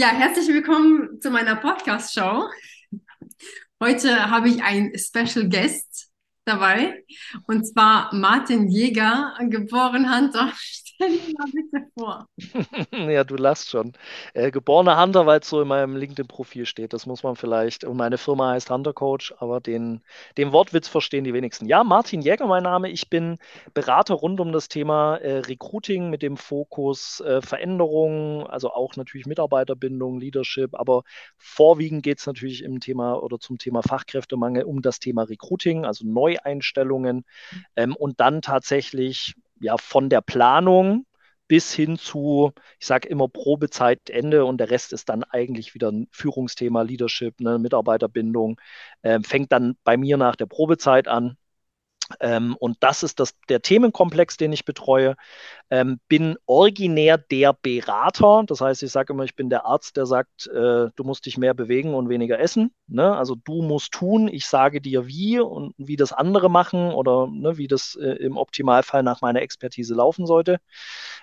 Ja, herzlich willkommen zu meiner Podcast-Show. Heute habe ich einen Special Guest dabei und zwar Martin Jäger, geboren Hunter. Stell dir mal bitte vor. ja, du lachst schon. Äh, geborener Hunter, weil es so in meinem LinkedIn-Profil steht. Das muss man vielleicht. Und meine Firma heißt Hunter Coach, aber den, den Wortwitz verstehen die wenigsten. Ja, Martin Jäger, mein Name. Ich bin Berater rund um das Thema äh, Recruiting mit dem Fokus äh, Veränderung, also auch natürlich Mitarbeiterbindung, Leadership, aber vorwiegend geht es natürlich im Thema oder zum Thema Fachkräftemangel um das Thema Recruiting, also Neueinstellungen ähm, und dann tatsächlich ja von der Planung bis hin zu, ich sage immer Probezeitende und der Rest ist dann eigentlich wieder ein Führungsthema, Leadership, ne, Mitarbeiterbindung, äh, fängt dann bei mir nach der Probezeit an ähm, und das ist das, der Themenkomplex, den ich betreue. Ähm, bin originär der Berater. Das heißt, ich sage immer, ich bin der Arzt, der sagt, äh, du musst dich mehr bewegen und weniger essen. Ne? Also du musst tun, ich sage dir wie und wie das andere machen oder ne, wie das äh, im Optimalfall nach meiner Expertise laufen sollte.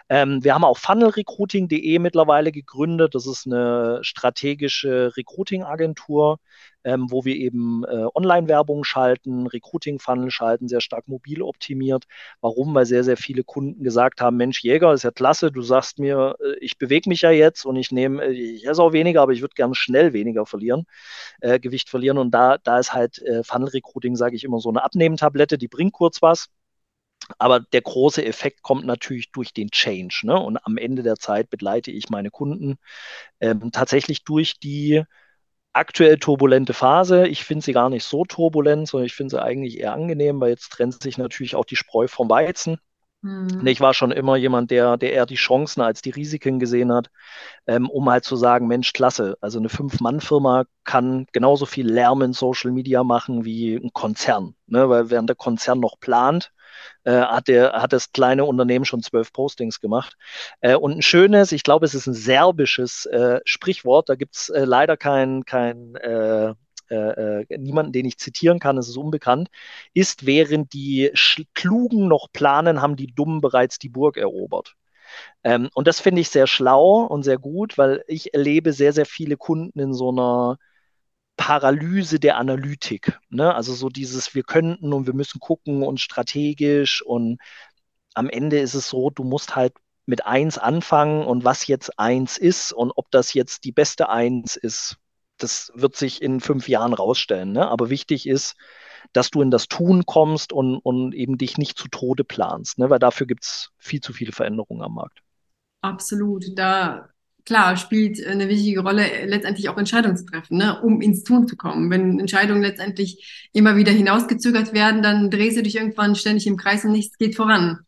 Ähm, wir haben auch funnelrecruiting.de mittlerweile gegründet. Das ist eine strategische Recruiting-Agentur, ähm, wo wir eben äh, Online-Werbung schalten, Recruiting-Funnel schalten, sehr stark mobil optimiert. Warum? Weil sehr, sehr viele Kunden gesagt haben, Mensch, Jäger, ist ja klasse, du sagst mir, äh, ich bewege mich ja jetzt und ich nehme, äh, ich esse auch weniger, aber ich würde gerne schnell weniger verlieren, äh, Gewicht verlieren. Und da, da ist halt äh, Funnel-Recruiting, sage ich immer, so eine Abnehmtablette, die bringt kurz was. Aber der große Effekt kommt natürlich durch den Change. Ne? Und am Ende der Zeit begleite ich meine Kunden ähm, tatsächlich durch die aktuell turbulente Phase. Ich finde sie gar nicht so turbulent, sondern ich finde sie eigentlich eher angenehm, weil jetzt trennt sich natürlich auch die Spreu vom Weizen. Mhm. Ich war schon immer jemand, der, der eher die Chancen als die Risiken gesehen hat, ähm, um halt zu sagen, Mensch, klasse, also eine Fünf-Mann-Firma kann genauso viel Lärm in Social Media machen wie ein Konzern. Ne? Weil während der Konzern noch plant, äh, hat, der, hat das kleine Unternehmen schon zwölf Postings gemacht. Äh, und ein schönes, ich glaube, es ist ein serbisches äh, Sprichwort, da gibt es äh, leider kein, kein äh, äh, niemanden, den ich zitieren kann, es ist unbekannt, ist, während die Klugen noch planen, haben die Dummen bereits die Burg erobert. Ähm, und das finde ich sehr schlau und sehr gut, weil ich erlebe sehr, sehr viele Kunden in so einer Paralyse der Analytik. Ne? Also so dieses, wir könnten und wir müssen gucken und strategisch und am Ende ist es so, du musst halt mit eins anfangen und was jetzt eins ist und ob das jetzt die beste eins ist, das wird sich in fünf Jahren rausstellen. Ne? Aber wichtig ist, dass du in das Tun kommst und, und eben dich nicht zu Tode planst, ne? weil dafür gibt es viel zu viele Veränderungen am Markt. Absolut. Da klar, spielt eine wichtige Rolle, letztendlich auch Entscheidungen zu treffen, ne, um ins Tun zu kommen. Wenn Entscheidungen letztendlich immer wieder hinausgezögert werden, dann drehst du dich irgendwann ständig im Kreis und nichts geht voran.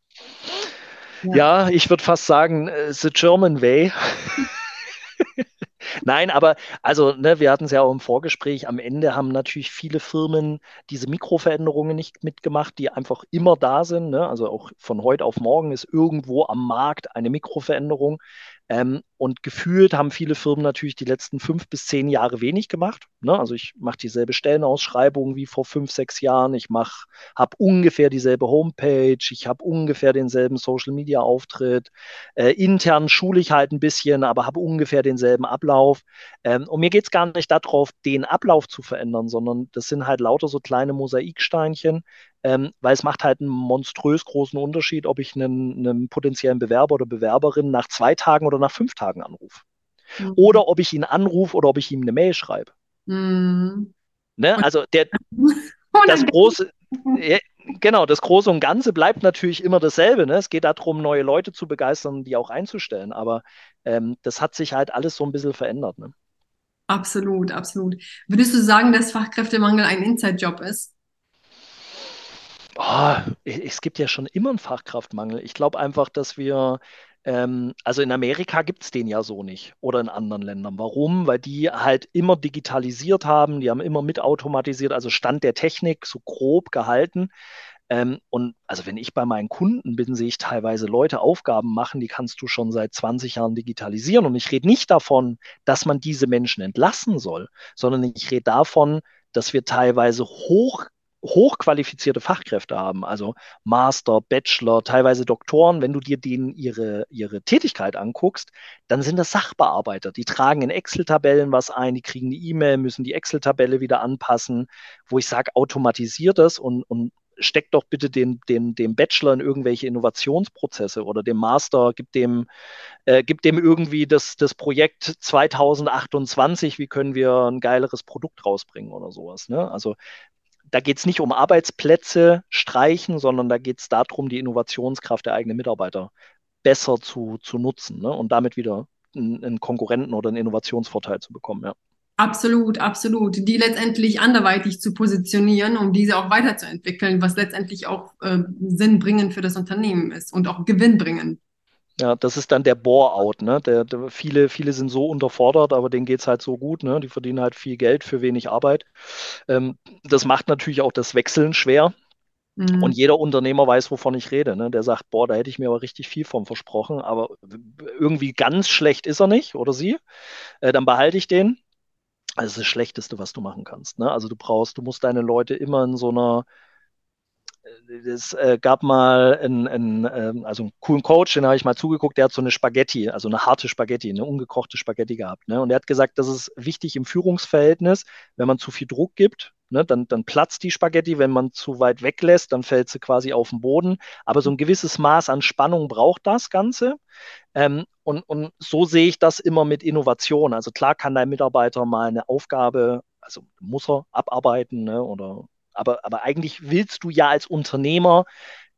Ja, ja ich würde fast sagen, äh, the German way. Nein, aber also, ne, wir hatten es ja auch im Vorgespräch, am Ende haben natürlich viele Firmen diese Mikroveränderungen nicht mitgemacht, die einfach immer da sind. Ne? Also auch von heute auf morgen ist irgendwo am Markt eine Mikroveränderung. Ähm, und gefühlt haben viele Firmen natürlich die letzten fünf bis zehn Jahre wenig gemacht. Ne? Also ich mache dieselbe Stellenausschreibung wie vor fünf, sechs Jahren. Ich habe ungefähr dieselbe Homepage. Ich habe ungefähr denselben Social-Media-Auftritt. Äh, intern schule ich halt ein bisschen, aber habe ungefähr denselben Ablauf. Ähm, und mir geht es gar nicht darauf, den Ablauf zu verändern, sondern das sind halt lauter so kleine Mosaiksteinchen, ähm, weil es macht halt einen monströs großen Unterschied, ob ich einen, einen potenziellen Bewerber oder Bewerberin nach zwei Tagen oder nach fünf Tagen anrufe. Mhm. Oder ob ich ihn anrufe oder ob ich ihm eine Mail schreibe. Mhm. Ne? Also der, das große, ja, genau, das Große und Ganze bleibt natürlich immer dasselbe. Ne? Es geht darum, neue Leute zu begeistern, die auch einzustellen. Aber ähm, das hat sich halt alles so ein bisschen verändert. Ne? Absolut, absolut. Würdest du sagen, dass Fachkräftemangel ein Inside-Job ist? Oh, es gibt ja schon immer einen Fachkraftmangel. Ich glaube einfach, dass wir, ähm, also in Amerika gibt es den ja so nicht oder in anderen Ländern. Warum? Weil die halt immer digitalisiert haben, die haben immer mitautomatisiert, also Stand der Technik so grob gehalten. Ähm, und also wenn ich bei meinen Kunden bin, sehe ich teilweise Leute Aufgaben machen, die kannst du schon seit 20 Jahren digitalisieren. Und ich rede nicht davon, dass man diese Menschen entlassen soll, sondern ich rede davon, dass wir teilweise hoch hochqualifizierte Fachkräfte haben, also Master, Bachelor, teilweise Doktoren, wenn du dir denen ihre, ihre Tätigkeit anguckst, dann sind das Sachbearbeiter. Die tragen in Excel-Tabellen was ein, die kriegen eine E-Mail, müssen die Excel-Tabelle wieder anpassen, wo ich sage, automatisiert das und, und steckt doch bitte den, den, den Bachelor in irgendwelche Innovationsprozesse oder dem Master, gibt dem, äh, gibt dem irgendwie das, das Projekt 2028, wie können wir ein geileres Produkt rausbringen oder sowas. Ne? Also da geht es nicht um Arbeitsplätze streichen, sondern da geht es darum, die Innovationskraft der eigenen Mitarbeiter besser zu, zu nutzen ne? und damit wieder einen, einen Konkurrenten oder einen Innovationsvorteil zu bekommen. Ja. Absolut, absolut. Die letztendlich anderweitig zu positionieren, um diese auch weiterzuentwickeln, was letztendlich auch äh, Sinn bringen für das Unternehmen ist und auch Gewinn bringen. Ja, das ist dann der Bore-out, ne? Der, der, viele, viele sind so unterfordert, aber denen geht es halt so gut, ne? Die verdienen halt viel Geld für wenig Arbeit. Ähm, das macht natürlich auch das Wechseln schwer. Mhm. Und jeder Unternehmer weiß, wovon ich rede. Ne? Der sagt, boah, da hätte ich mir aber richtig viel von versprochen, aber irgendwie ganz schlecht ist er nicht oder sie. Äh, dann behalte ich den das ist das Schlechteste, was du machen kannst. Ne? Also du brauchst, du musst deine Leute immer in so einer es äh, gab mal einen, einen, äh, also einen coolen Coach, den habe ich mal zugeguckt, der hat so eine Spaghetti, also eine harte Spaghetti, eine ungekochte Spaghetti gehabt. Ne? Und er hat gesagt, das ist wichtig im Führungsverhältnis, wenn man zu viel Druck gibt, ne, dann, dann platzt die Spaghetti, wenn man zu weit weglässt, dann fällt sie quasi auf den Boden. Aber so ein gewisses Maß an Spannung braucht das Ganze. Ähm, und, und so sehe ich das immer mit Innovation. Also klar kann dein Mitarbeiter mal eine Aufgabe, also muss er abarbeiten, ne, oder aber, aber eigentlich willst du ja als Unternehmer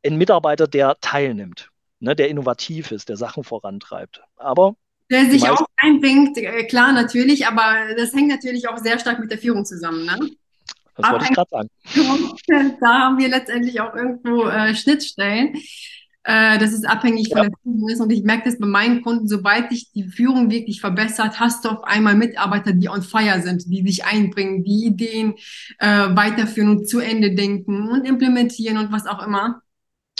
einen Mitarbeiter, der teilnimmt, ne, der innovativ ist, der Sachen vorantreibt. Aber der sich auch einbringt, äh, klar natürlich, aber das hängt natürlich auch sehr stark mit der Führung zusammen. Ne? Das wollte ich gerade sagen. Da haben wir letztendlich auch irgendwo äh, Schnittstellen. Äh, das ist abhängig von ja. der Führung ist. Und ich merke das bei meinen Kunden, sobald sich die Führung wirklich verbessert, hast du auf einmal Mitarbeiter, die on fire sind, die sich einbringen, die Ideen äh, weiterführen und zu Ende denken und implementieren und was auch immer.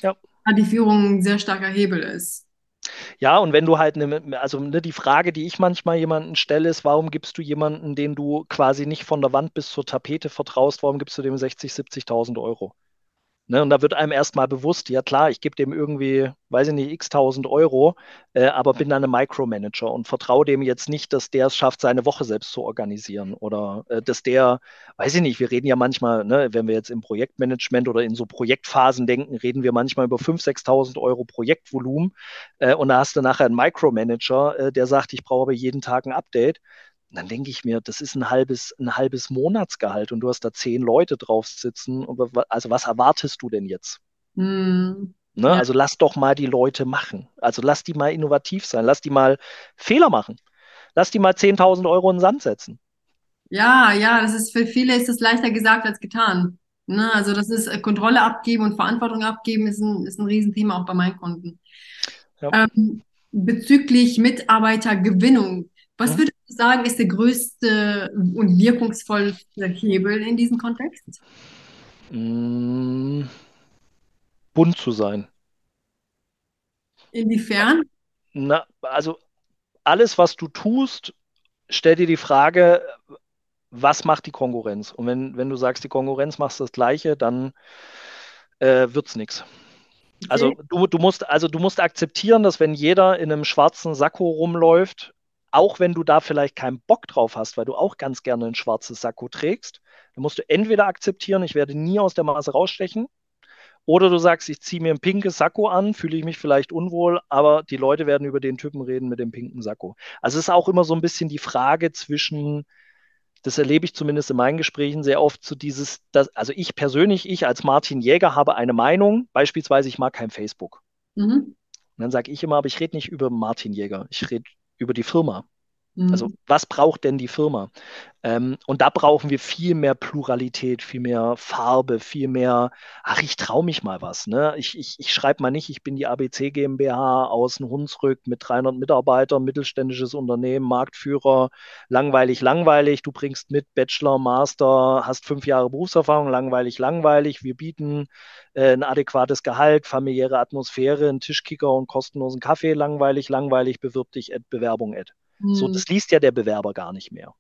Ja. Da die Führung ein sehr starker Hebel ist. Ja, und wenn du halt, ne, also ne, die Frage, die ich manchmal jemanden stelle, ist, warum gibst du jemanden, den du quasi nicht von der Wand bis zur Tapete vertraust, warum gibst du dem 60, 70.000 Euro? Ne, und da wird einem erstmal bewusst, ja klar, ich gebe dem irgendwie, weiß ich nicht, x tausend Euro, äh, aber bin dann ein Micromanager und vertraue dem jetzt nicht, dass der es schafft, seine Woche selbst zu organisieren oder äh, dass der, weiß ich nicht, wir reden ja manchmal, ne, wenn wir jetzt im Projektmanagement oder in so Projektphasen denken, reden wir manchmal über 5.000, 6.000 Euro Projektvolumen äh, und da hast du nachher einen Micromanager, äh, der sagt, ich brauche aber jeden Tag ein Update dann denke ich mir, das ist ein halbes, ein halbes Monatsgehalt und du hast da zehn Leute drauf sitzen. Also was erwartest du denn jetzt? Mm, ne? ja. Also lass doch mal die Leute machen. Also lass die mal innovativ sein. Lass die mal Fehler machen. Lass die mal 10.000 Euro in den Sand setzen. Ja, ja, das ist für viele ist das leichter gesagt als getan. Ne? Also das ist äh, Kontrolle abgeben und Verantwortung abgeben ist ein, ist ein Riesenthema auch bei meinen Kunden. Ja. Ähm, bezüglich Mitarbeitergewinnung, was hm? würdest sagen, ist der größte und wirkungsvollste Hebel in diesem Kontext? Mm, bunt zu sein. Inwiefern? Na, also alles, was du tust, stell dir die Frage, was macht die Konkurrenz? Und wenn, wenn du sagst, die Konkurrenz macht das Gleiche, dann äh, wird es nichts. Also du, du musst, also du musst akzeptieren, dass wenn jeder in einem schwarzen Sakko rumläuft, auch wenn du da vielleicht keinen Bock drauf hast, weil du auch ganz gerne ein schwarzes Sakko trägst, dann musst du entweder akzeptieren, ich werde nie aus der Maße rausstechen, oder du sagst, ich ziehe mir ein pinkes Sakko an, fühle ich mich vielleicht unwohl, aber die Leute werden über den Typen reden mit dem pinken Sakko. Also es ist auch immer so ein bisschen die Frage zwischen, das erlebe ich zumindest in meinen Gesprächen sehr oft, zu so dieses, das, also ich persönlich, ich als Martin Jäger habe eine Meinung, beispielsweise ich mag kein Facebook. Mhm. Und dann sage ich immer, aber ich rede nicht über Martin Jäger, ich rede über die Firma. Also mhm. was braucht denn die Firma? Ähm, und da brauchen wir viel mehr Pluralität, viel mehr Farbe, viel mehr, ach, ich traue mich mal was. Ne? Ich, ich, ich schreibe mal nicht, ich bin die ABC GmbH aus Hunsrück mit 300 Mitarbeitern, mittelständisches Unternehmen, Marktführer, langweilig, langweilig. Du bringst mit Bachelor, Master, hast fünf Jahre Berufserfahrung, langweilig, langweilig. Wir bieten äh, ein adäquates Gehalt, familiäre Atmosphäre, einen Tischkicker und kostenlosen Kaffee, langweilig, langweilig, bewirb dich, Ad, Bewerbung, Ad. Mhm. So, das liest ja der Bewerber gar nicht mehr.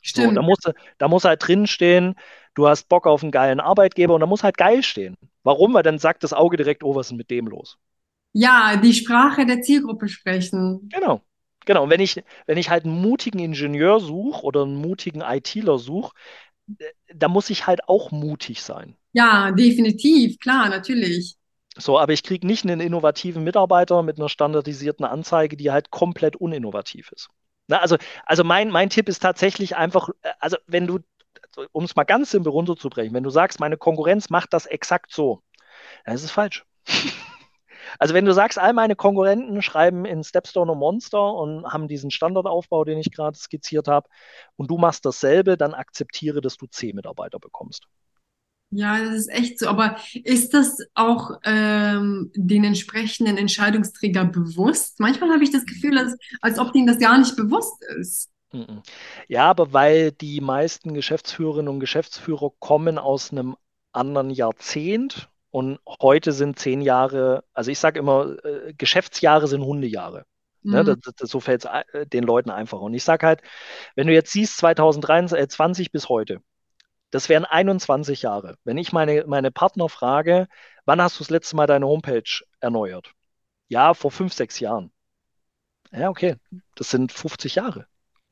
Stimmt. So, da, muss, da muss halt drinstehen, du hast Bock auf einen geilen Arbeitgeber und da muss halt geil stehen. Warum? Weil dann sagt das Auge direkt, oh, was ist denn mit dem los? Ja, die Sprache der Zielgruppe sprechen. Genau. Genau. Und wenn ich, wenn ich halt einen mutigen Ingenieur suche oder einen mutigen ITler suche, äh, da muss ich halt auch mutig sein. Ja, definitiv, klar, natürlich. So, aber ich kriege nicht einen innovativen Mitarbeiter mit einer standardisierten Anzeige, die halt komplett uninnovativ ist. Na, also, also mein, mein Tipp ist tatsächlich einfach, äh, also wenn du, um es mal ganz simpel runterzubrechen, wenn du sagst, meine Konkurrenz macht das exakt so, dann ist es falsch. Also wenn du sagst, all meine Konkurrenten schreiben in Stepstone und Monster und haben diesen Standardaufbau, den ich gerade skizziert habe, und du machst dasselbe, dann akzeptiere, dass du C-Mitarbeiter bekommst. Ja, das ist echt so. Aber ist das auch ähm, den entsprechenden Entscheidungsträger bewusst? Manchmal habe ich das Gefühl, als, als ob denen das gar nicht bewusst ist. Ja, aber weil die meisten Geschäftsführerinnen und Geschäftsführer kommen aus einem anderen Jahrzehnt und heute sind zehn Jahre, also ich sage immer, äh, Geschäftsjahre sind Hundejahre. Ne, mhm. das, das, so fällt es äh, den Leuten einfacher. Und ich sage halt, wenn du jetzt siehst, 2023 bis heute, das wären 21 Jahre. Wenn ich meine, meine Partner frage, wann hast du das letzte Mal deine Homepage erneuert? Ja, vor fünf, sechs Jahren. Ja, okay, das sind 50 Jahre.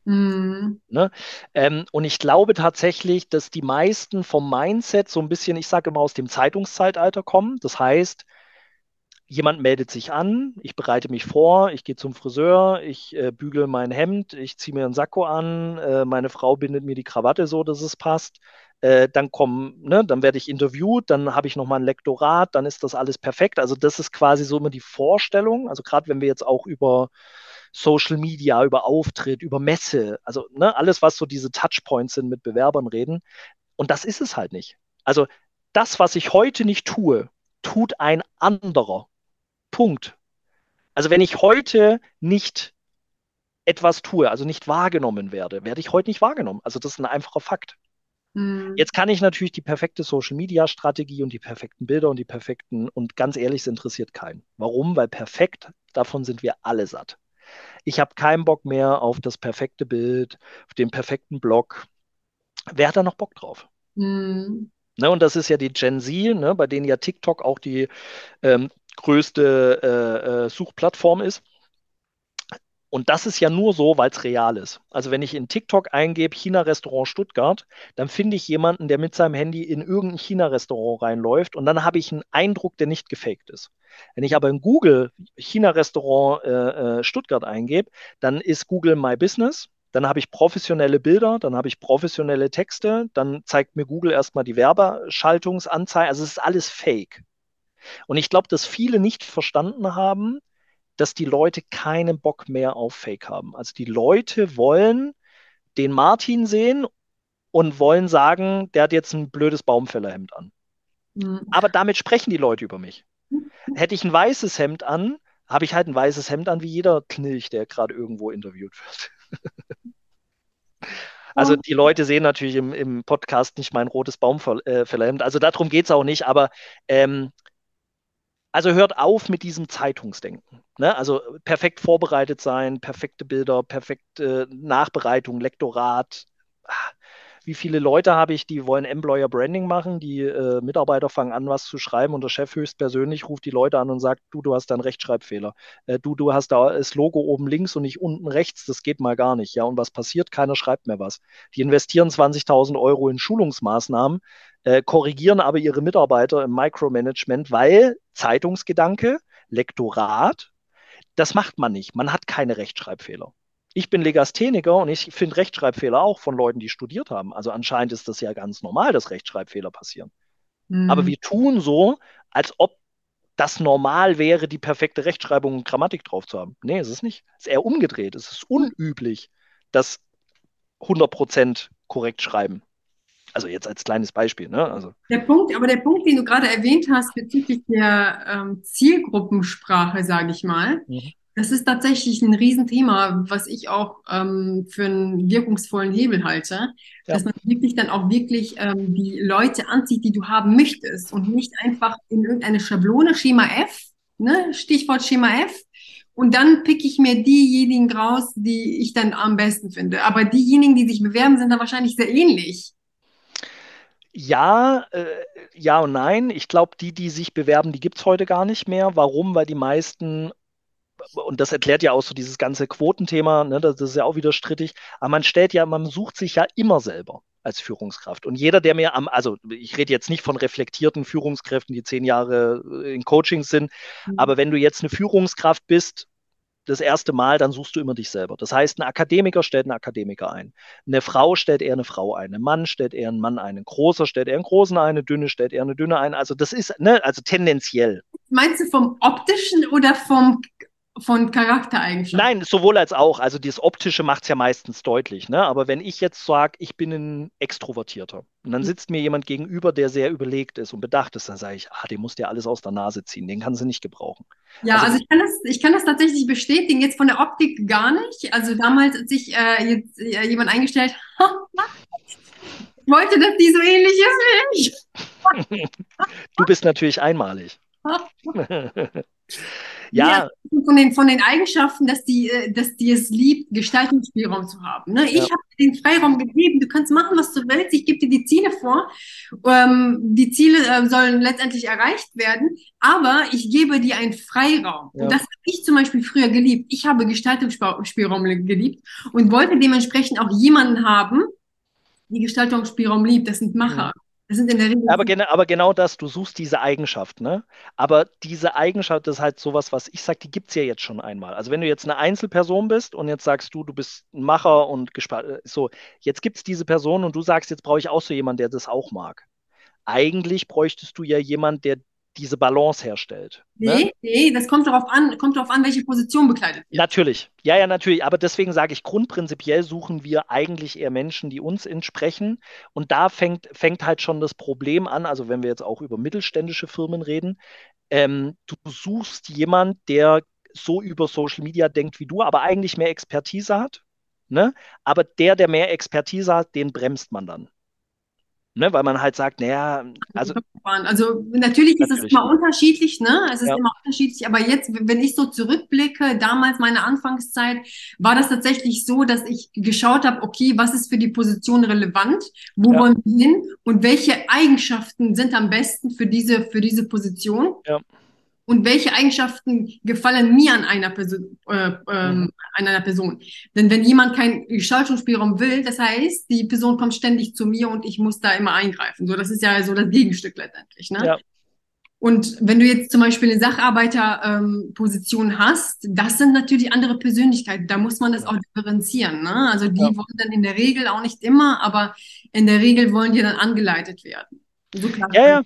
Mhm. Ne? Ähm, und ich glaube tatsächlich, dass die meisten vom Mindset so ein bisschen, ich sage immer, aus dem Zeitungszeitalter kommen. Das heißt, jemand meldet sich an, ich bereite mich vor, ich gehe zum Friseur, ich äh, bügele mein Hemd, ich ziehe mir einen Sakko an, äh, meine Frau bindet mir die Krawatte so, dass es passt. Äh, dann kommen, ne, dann werde ich interviewt, dann habe ich nochmal ein Lektorat, dann ist das alles perfekt. Also das ist quasi so immer die Vorstellung. Also gerade wenn wir jetzt auch über Social Media, über Auftritt, über Messe, also ne, alles, was so diese Touchpoints sind mit Bewerbern reden. Und das ist es halt nicht. Also das, was ich heute nicht tue, tut ein anderer. Punkt. Also wenn ich heute nicht etwas tue, also nicht wahrgenommen werde, werde ich heute nicht wahrgenommen. Also das ist ein einfacher Fakt. Mhm. Jetzt kann ich natürlich die perfekte Social Media Strategie und die perfekten Bilder und die perfekten, und ganz ehrlich, es interessiert keinen. Warum? Weil perfekt, davon sind wir alle satt. Ich habe keinen Bock mehr auf das perfekte Bild, auf den perfekten Blog. Wer hat da noch Bock drauf? Mhm. Ne, und das ist ja die Gen Z, ne, bei denen ja TikTok auch die ähm, größte äh, äh, Suchplattform ist. Und das ist ja nur so, weil es real ist. Also wenn ich in TikTok eingebe China-Restaurant Stuttgart, dann finde ich jemanden, der mit seinem Handy in irgendein China-Restaurant reinläuft und dann habe ich einen Eindruck, der nicht gefaked ist. Wenn ich aber in Google China-Restaurant äh, äh, Stuttgart eingebe, dann ist Google My Business. Dann habe ich professionelle Bilder, dann habe ich professionelle Texte, dann zeigt mir Google erstmal die Werbeschaltungsanzeige. Also es ist alles fake. Und ich glaube, dass viele nicht verstanden haben, dass die Leute keinen Bock mehr auf Fake haben. Also die Leute wollen den Martin sehen und wollen sagen, der hat jetzt ein blödes Baumfällerhemd an. Mhm. Aber damit sprechen die Leute über mich. Hätte ich ein weißes Hemd an, habe ich halt ein weißes Hemd an, wie jeder Knilch, der gerade irgendwo interviewt wird. also die Leute sehen natürlich im, im Podcast nicht mein rotes Baumfällerhemd. Also darum geht es auch nicht, aber ähm, also hört auf mit diesem Zeitungsdenken. Ne? Also perfekt vorbereitet sein, perfekte Bilder, perfekte Nachbereitung, Lektorat. Ah, wie viele Leute habe ich, die wollen Employer Branding machen, die äh, Mitarbeiter fangen an, was zu schreiben und der Chef höchstpersönlich ruft die Leute an und sagt, du, du hast da einen Rechtschreibfehler. Äh, du, du hast da das Logo oben links und nicht unten rechts, das geht mal gar nicht. Ja, und was passiert? Keiner schreibt mehr was. Die investieren 20.000 Euro in Schulungsmaßnahmen, äh, korrigieren aber ihre Mitarbeiter im Micromanagement, weil Zeitungsgedanke, Lektorat, das macht man nicht. Man hat keine Rechtschreibfehler. Ich bin Legastheniker und ich finde Rechtschreibfehler auch von Leuten, die studiert haben. Also anscheinend ist das ja ganz normal, dass Rechtschreibfehler passieren. Mhm. Aber wir tun so, als ob das normal wäre, die perfekte Rechtschreibung und Grammatik drauf zu haben. Nee, es ist nicht. Es ist eher umgedreht. Es ist unüblich, dass 100% korrekt schreiben. Also jetzt als kleines Beispiel. Ne? Also. Der Punkt, aber der Punkt, den du gerade erwähnt hast bezüglich der ähm, Zielgruppensprache, sage ich mal, mhm. Das ist tatsächlich ein Riesenthema, was ich auch ähm, für einen wirkungsvollen Hebel halte, ja. dass man wirklich dann auch wirklich ähm, die Leute anzieht, die du haben möchtest und nicht einfach in irgendeine Schablone, Schema F, ne? Stichwort Schema F, und dann pick ich mir diejenigen raus, die ich dann am besten finde. Aber diejenigen, die sich bewerben, sind dann wahrscheinlich sehr ähnlich. Ja, äh, ja und nein. Ich glaube, die, die sich bewerben, die gibt es heute gar nicht mehr. Warum? Weil die meisten, und das erklärt ja auch so dieses ganze Quotenthema, ne, das ist ja auch wieder strittig, aber man stellt ja, man sucht sich ja immer selber als Führungskraft. Und jeder, der mir am, also ich rede jetzt nicht von reflektierten Führungskräften, die zehn Jahre in Coaching sind, mhm. aber wenn du jetzt eine Führungskraft bist, das erste Mal, dann suchst du immer dich selber. Das heißt, ein Akademiker stellt einen Akademiker ein. Eine Frau stellt eher eine Frau ein. Ein Mann stellt eher einen Mann ein. Ein großer stellt eher einen großen ein. Eine dünne stellt eher eine dünne ein. Also das ist, ne, also tendenziell. Meinst du vom optischen oder vom von Charaktereigenschaften? Nein, sowohl als auch. Also das Optische macht es ja meistens deutlich. Ne? Aber wenn ich jetzt sage, ich bin ein Extrovertierter und dann mhm. sitzt mir jemand gegenüber, der sehr überlegt ist und bedacht ist, dann sage ich, ah, dem muss dir alles aus der Nase ziehen, den kann sie nicht gebrauchen. Ja, also, also ich, kann das, ich kann das tatsächlich bestätigen, jetzt von der Optik gar nicht. Also damals, als sich äh, jetzt, äh, jemand eingestellt wollte, dass die so ähnlich ist wie ich. du bist natürlich einmalig. Ja. ja. von, den, von den Eigenschaften, dass die, äh, dass die es liebt, Gestaltungsspielraum zu haben. Ne? Ich ja. habe den Freiraum gegeben, du kannst machen, was du willst, ich gebe dir die Ziele vor. Ähm, die Ziele äh, sollen letztendlich erreicht werden, aber ich gebe dir einen Freiraum. Ja. Und das habe ich zum Beispiel früher geliebt. Ich habe Gestaltungsspielraum geliebt und wollte dementsprechend auch jemanden haben, die Gestaltungsspielraum liebt. Das sind Macher. Das sind in der Regel. Aber, genau, aber genau das, du suchst diese Eigenschaft, ne? Aber diese Eigenschaft ist halt sowas, was ich sage, die gibt es ja jetzt schon einmal. Also wenn du jetzt eine Einzelperson bist und jetzt sagst du, du bist ein Macher und äh, so, jetzt gibt es diese Person und du sagst, jetzt brauche ich auch so jemanden, der das auch mag. Eigentlich bräuchtest du ja jemanden, der diese Balance herstellt. Ne? Nee, ne? nee, das kommt darauf an, kommt darauf an, welche Position bekleidet wird. Natürlich, ja, ja, natürlich. Aber deswegen sage ich, grundprinzipiell suchen wir eigentlich eher Menschen, die uns entsprechen. Und da fängt, fängt halt schon das Problem an, also wenn wir jetzt auch über mittelständische Firmen reden, ähm, du suchst jemand, der so über Social Media denkt wie du, aber eigentlich mehr Expertise hat. Ne? Aber der, der mehr Expertise hat, den bremst man dann. Ne, weil man halt sagt, naja, also. Also natürlich, ist es immer unterschiedlich, ne? Es ist ja. immer unterschiedlich, aber jetzt, wenn ich so zurückblicke, damals meine Anfangszeit, war das tatsächlich so, dass ich geschaut habe, okay, was ist für die Position relevant, wo ja. wollen wir hin und welche Eigenschaften sind am besten für diese, für diese Position. Ja und welche Eigenschaften gefallen mir an einer Person, äh, mhm. an einer Person. Denn wenn jemand keinen Gestaltungsspielraum will, das heißt, die Person kommt ständig zu mir und ich muss da immer eingreifen. So, das ist ja so das Gegenstück letztendlich. Ne? Ja. Und wenn du jetzt zum Beispiel eine Sacharbeiterposition ähm, hast, das sind natürlich andere Persönlichkeiten. Da muss man das auch differenzieren. Ne? Also die ja. wollen dann in der Regel auch nicht immer, aber in der Regel wollen die dann angeleitet werden. So ja, ja,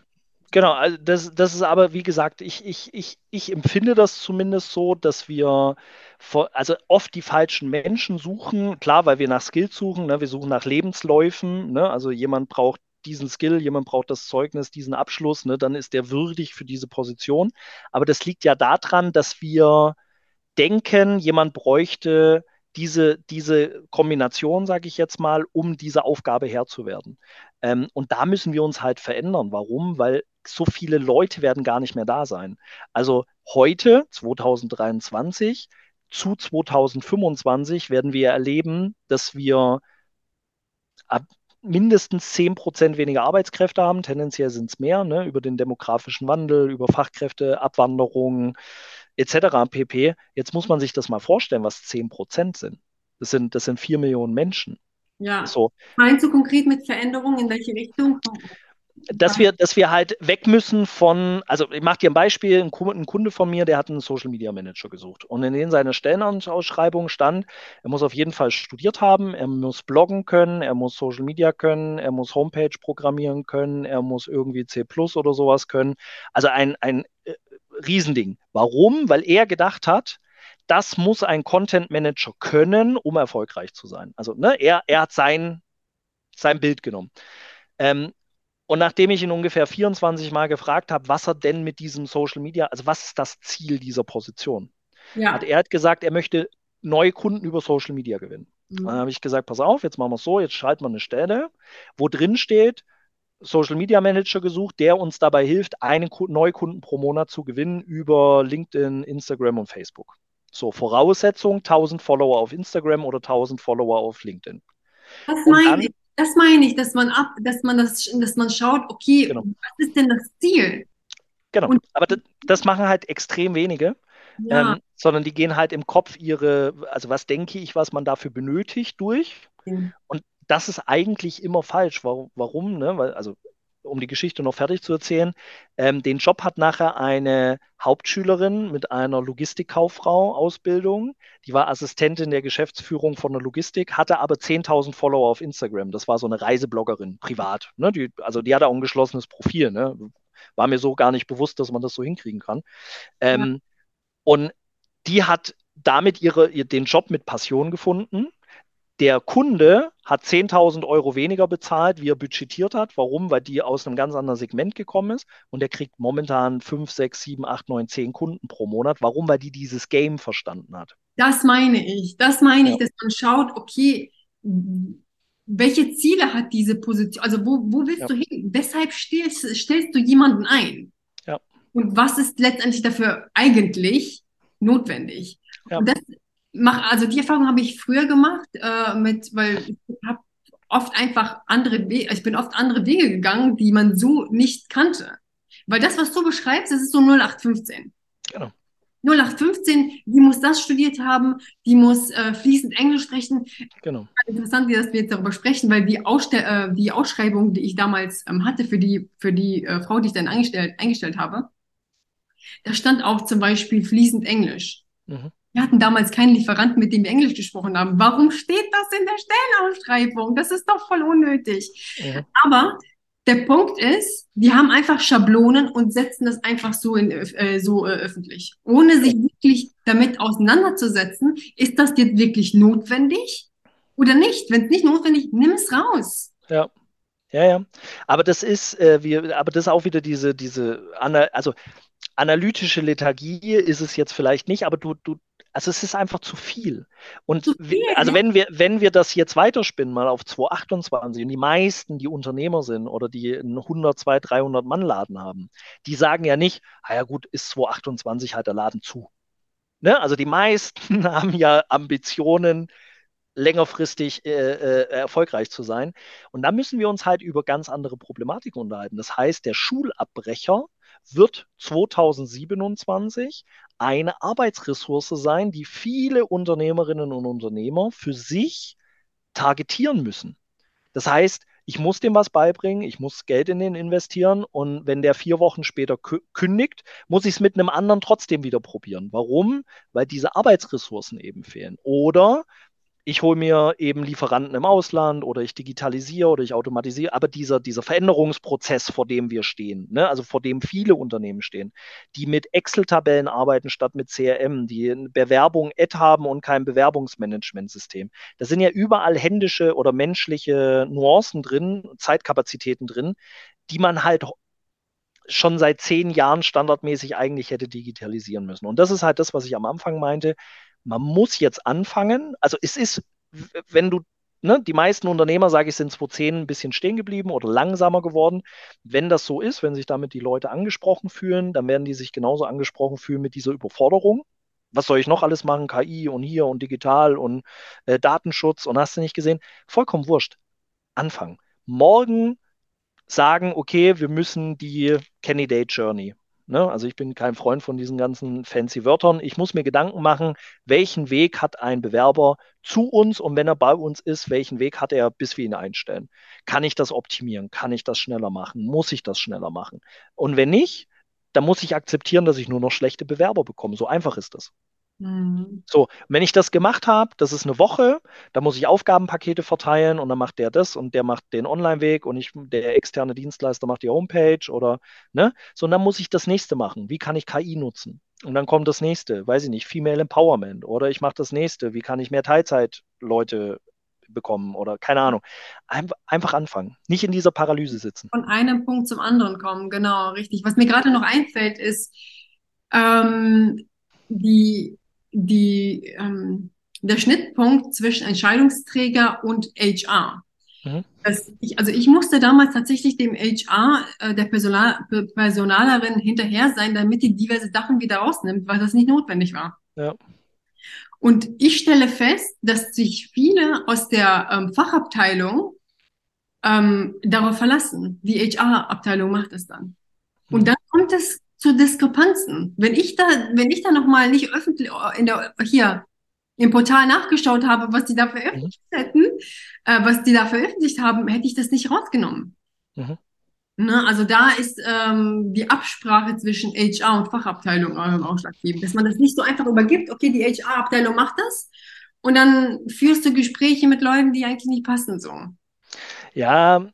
Genau, also das, das ist aber, wie gesagt, ich, ich, ich, ich empfinde das zumindest so, dass wir vor, also oft die falschen Menschen suchen. Klar, weil wir nach Skills suchen, ne? wir suchen nach Lebensläufen. Ne? Also jemand braucht diesen Skill, jemand braucht das Zeugnis, diesen Abschluss, ne? dann ist der würdig für diese Position. Aber das liegt ja daran, dass wir denken, jemand bräuchte diese, diese Kombination, sage ich jetzt mal, um diese Aufgabe Herr zu werden. Ähm, und da müssen wir uns halt verändern. Warum? Weil so viele Leute werden gar nicht mehr da sein. Also heute, 2023, zu 2025 werden wir erleben, dass wir ab mindestens 10% weniger Arbeitskräfte haben. Tendenziell sind es mehr, ne, über den demografischen Wandel, über Fachkräfteabwanderung etc. pp. Jetzt muss man sich das mal vorstellen, was 10% sind. Das sind, das sind 4 Millionen Menschen. Ja. So. Meinst du konkret mit Veränderungen in welche Richtung? Dass wir, dass wir halt weg müssen von, also ich mache dir ein Beispiel, ein Kunde von mir, der hat einen Social Media Manager gesucht und in seiner Stellenausschreibung stand, er muss auf jeden Fall studiert haben, er muss bloggen können, er muss Social Media können, er muss Homepage programmieren können, er muss irgendwie C Plus oder sowas können. Also ein, ein äh, Riesending. Warum? Weil er gedacht hat, das muss ein Content Manager können, um erfolgreich zu sein. Also ne, er, er hat sein, sein Bild genommen. Ähm, und nachdem ich ihn ungefähr 24 Mal gefragt habe, was er denn mit diesem Social Media, also was ist das Ziel dieser Position, ja. hat er hat gesagt, er möchte neue Kunden über Social Media gewinnen. Mhm. Dann habe ich gesagt, pass auf, jetzt machen wir es so, jetzt schalten wir eine Stelle, wo drin steht, Social Media Manager gesucht, der uns dabei hilft, einen neuen Kunden pro Monat zu gewinnen über LinkedIn, Instagram und Facebook. So, Voraussetzung, 1000 Follower auf Instagram oder 1000 Follower auf LinkedIn. Das meine ich, das meine ich, dass man ab, dass man das, dass man schaut, okay, genau. was ist denn das Ziel? Genau, Und, aber das, das, machen halt extrem wenige. Ja. Ähm, sondern die gehen halt im Kopf ihre, also was denke ich, was man dafür benötigt, durch. Mhm. Und das ist eigentlich immer falsch. Warum? warum ne? Weil, also um die Geschichte noch fertig zu erzählen, ähm, den Job hat nachher eine Hauptschülerin mit einer Logistikkauffrau-Ausbildung. Die war Assistentin der Geschäftsführung von der Logistik, hatte aber 10.000 Follower auf Instagram. Das war so eine Reisebloggerin, privat. Ne? Die, also die hatte auch ein geschlossenes Profil. Ne? War mir so gar nicht bewusst, dass man das so hinkriegen kann. Ähm, ja. Und die hat damit ihre, den Job mit Passion gefunden der Kunde hat 10.000 Euro weniger bezahlt, wie er budgetiert hat. Warum? Weil die aus einem ganz anderen Segment gekommen ist und der kriegt momentan 5, 6, 7, 8, 9, 10 Kunden pro Monat. Warum? Weil die dieses Game verstanden hat. Das meine ich. Das meine ja. ich, dass man schaut, okay, welche Ziele hat diese Position? Also wo, wo willst ja. du hin? Weshalb stellst, stellst du jemanden ein? Ja. Und was ist letztendlich dafür eigentlich notwendig? Ja. Und das mach, also die Erfahrung habe ich früher gemacht, äh, mit, weil ich habe oft einfach andere Wege, ich bin oft andere Wege gegangen, die man so nicht kannte. Weil das, was du beschreibst, das ist so 0815. Genau. 0815, die muss das studiert haben, die muss äh, fließend Englisch sprechen. Genau. Interessant, dass wir jetzt darüber sprechen, weil die, Ausstell äh, die Ausschreibung, die ich damals ähm, hatte für die, für die äh, Frau, die ich dann eingestellt, eingestellt habe, da stand auch zum Beispiel fließend Englisch. Mhm. Wir hatten damals keinen Lieferanten, mit dem wir Englisch gesprochen haben. Warum steht das in der Stellenausschreibung? Das ist doch voll unnötig. Ja. Aber der Punkt ist, die haben einfach Schablonen und setzen das einfach so, in, äh, so äh, öffentlich. Ohne sich wirklich damit auseinanderzusetzen, ist das jetzt wirklich notwendig oder nicht? Wenn es nicht notwendig, nimm es raus. Ja. Ja, ja. Aber das ist, äh, wir, aber das ist auch wieder diese, diese, also analytische Lethargie ist es jetzt vielleicht nicht, aber du, du, also es ist einfach zu viel. Und zu viel, also ja. wenn wir, wenn wir das jetzt weiterspinnen, mal auf 228 und die meisten, die Unternehmer sind oder die einen 100, 200, 300 Mann Laden haben, die sagen ja nicht, ah ja gut, ist 228 halt der Laden zu. Ne? Also die meisten haben ja Ambitionen, längerfristig äh, äh, erfolgreich zu sein. Und da müssen wir uns halt über ganz andere Problematiken unterhalten. Das heißt, der Schulabbrecher wird 2027 eine Arbeitsressource sein, die viele Unternehmerinnen und Unternehmer für sich targetieren müssen. Das heißt, ich muss dem was beibringen, ich muss Geld in den investieren und wenn der vier Wochen später kündigt, muss ich es mit einem anderen trotzdem wieder probieren. Warum? Weil diese Arbeitsressourcen eben fehlen. Oder ich hole mir eben Lieferanten im Ausland oder ich digitalisiere oder ich automatisiere, aber dieser, dieser Veränderungsprozess, vor dem wir stehen, ne, also vor dem viele Unternehmen stehen, die mit Excel-Tabellen arbeiten statt mit CRM, die eine Bewerbung Ad haben und kein Bewerbungsmanagementsystem. Da sind ja überall händische oder menschliche Nuancen drin, Zeitkapazitäten drin, die man halt schon seit zehn Jahren standardmäßig eigentlich hätte digitalisieren müssen. Und das ist halt das, was ich am Anfang meinte man muss jetzt anfangen. Also es ist, wenn du, ne, die meisten Unternehmer, sage ich, sind 2010 ein bisschen stehen geblieben oder langsamer geworden. Wenn das so ist, wenn sich damit die Leute angesprochen fühlen, dann werden die sich genauso angesprochen fühlen mit dieser Überforderung. Was soll ich noch alles machen? KI und hier und digital und äh, Datenschutz und hast du nicht gesehen? Vollkommen wurscht. Anfangen. Morgen sagen, okay, wir müssen die Candidate Journey Ne? Also ich bin kein Freund von diesen ganzen fancy Wörtern. Ich muss mir Gedanken machen, welchen Weg hat ein Bewerber zu uns und wenn er bei uns ist, welchen Weg hat er, bis wir ihn einstellen? Kann ich das optimieren? Kann ich das schneller machen? Muss ich das schneller machen? Und wenn nicht, dann muss ich akzeptieren, dass ich nur noch schlechte Bewerber bekomme. So einfach ist das. Mhm. So, wenn ich das gemacht habe, das ist eine Woche, dann muss ich Aufgabenpakete verteilen und dann macht der das und der macht den Online-Weg und ich, der externe Dienstleister macht die Homepage oder, ne? So, und dann muss ich das nächste machen. Wie kann ich KI nutzen? Und dann kommt das nächste, weiß ich nicht, Female Empowerment oder ich mache das nächste, wie kann ich mehr Teilzeitleute bekommen oder keine Ahnung. Ein, einfach anfangen, nicht in dieser Paralyse sitzen. Von einem Punkt zum anderen kommen, genau, richtig. Was mir gerade noch einfällt, ist, ähm, die die, ähm, der Schnittpunkt zwischen Entscheidungsträger und HR. Mhm. Ich, also ich musste damals tatsächlich dem HR, äh, der Personal, Personalerin hinterher sein, damit die diverse Sachen wieder rausnimmt, weil das nicht notwendig war. Ja. Und ich stelle fest, dass sich viele aus der ähm, Fachabteilung ähm, darauf verlassen. Die HR-Abteilung macht es dann. Und mhm. dann kommt es zu Diskrepanzen. Wenn ich da, wenn ich da nochmal nicht öffentlich in der, hier im Portal nachgeschaut habe, was die da veröffentlicht mhm. hätten, äh, was die da veröffentlicht haben, hätte ich das nicht rausgenommen. Mhm. Ne, also da ist ähm, die Absprache zwischen HR und Fachabteilung ähm, ausschlaggebend, dass man das nicht so einfach übergibt, okay, die HR-Abteilung macht das und dann führst du Gespräche mit Leuten, die eigentlich nicht passen so. Ja,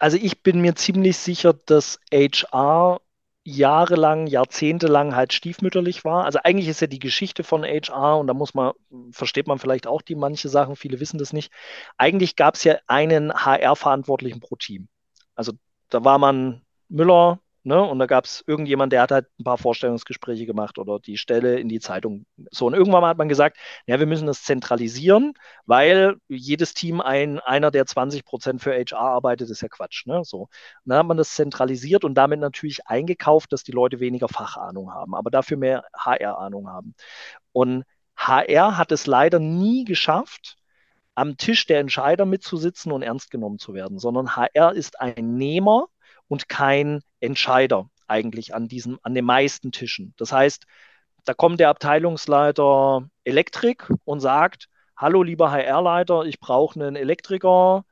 also ich bin mir ziemlich sicher, dass HR jahrelang, jahrzehntelang halt stiefmütterlich war. Also eigentlich ist ja die Geschichte von HR, und da muss man, versteht man vielleicht auch die manche Sachen, viele wissen das nicht. Eigentlich gab es ja einen HR-Verantwortlichen pro Team. Also da war man Müller, Ne? Und da gab es irgendjemand, der hat halt ein paar Vorstellungsgespräche gemacht oder die Stelle in die Zeitung. So, und irgendwann hat man gesagt, ja, wir müssen das zentralisieren, weil jedes Team ein, einer der 20 Prozent für HR arbeitet, ist ja Quatsch. Ne? So. Und dann hat man das zentralisiert und damit natürlich eingekauft, dass die Leute weniger Fachahnung haben, aber dafür mehr HR-Ahnung haben. Und HR hat es leider nie geschafft, am Tisch der Entscheider mitzusitzen und ernst genommen zu werden, sondern HR ist ein Nehmer und kein Entscheider eigentlich an diesem, an den meisten Tischen. Das heißt, da kommt der Abteilungsleiter Elektrik und sagt, hallo lieber HR-Leiter, ich brauche einen Elektriker,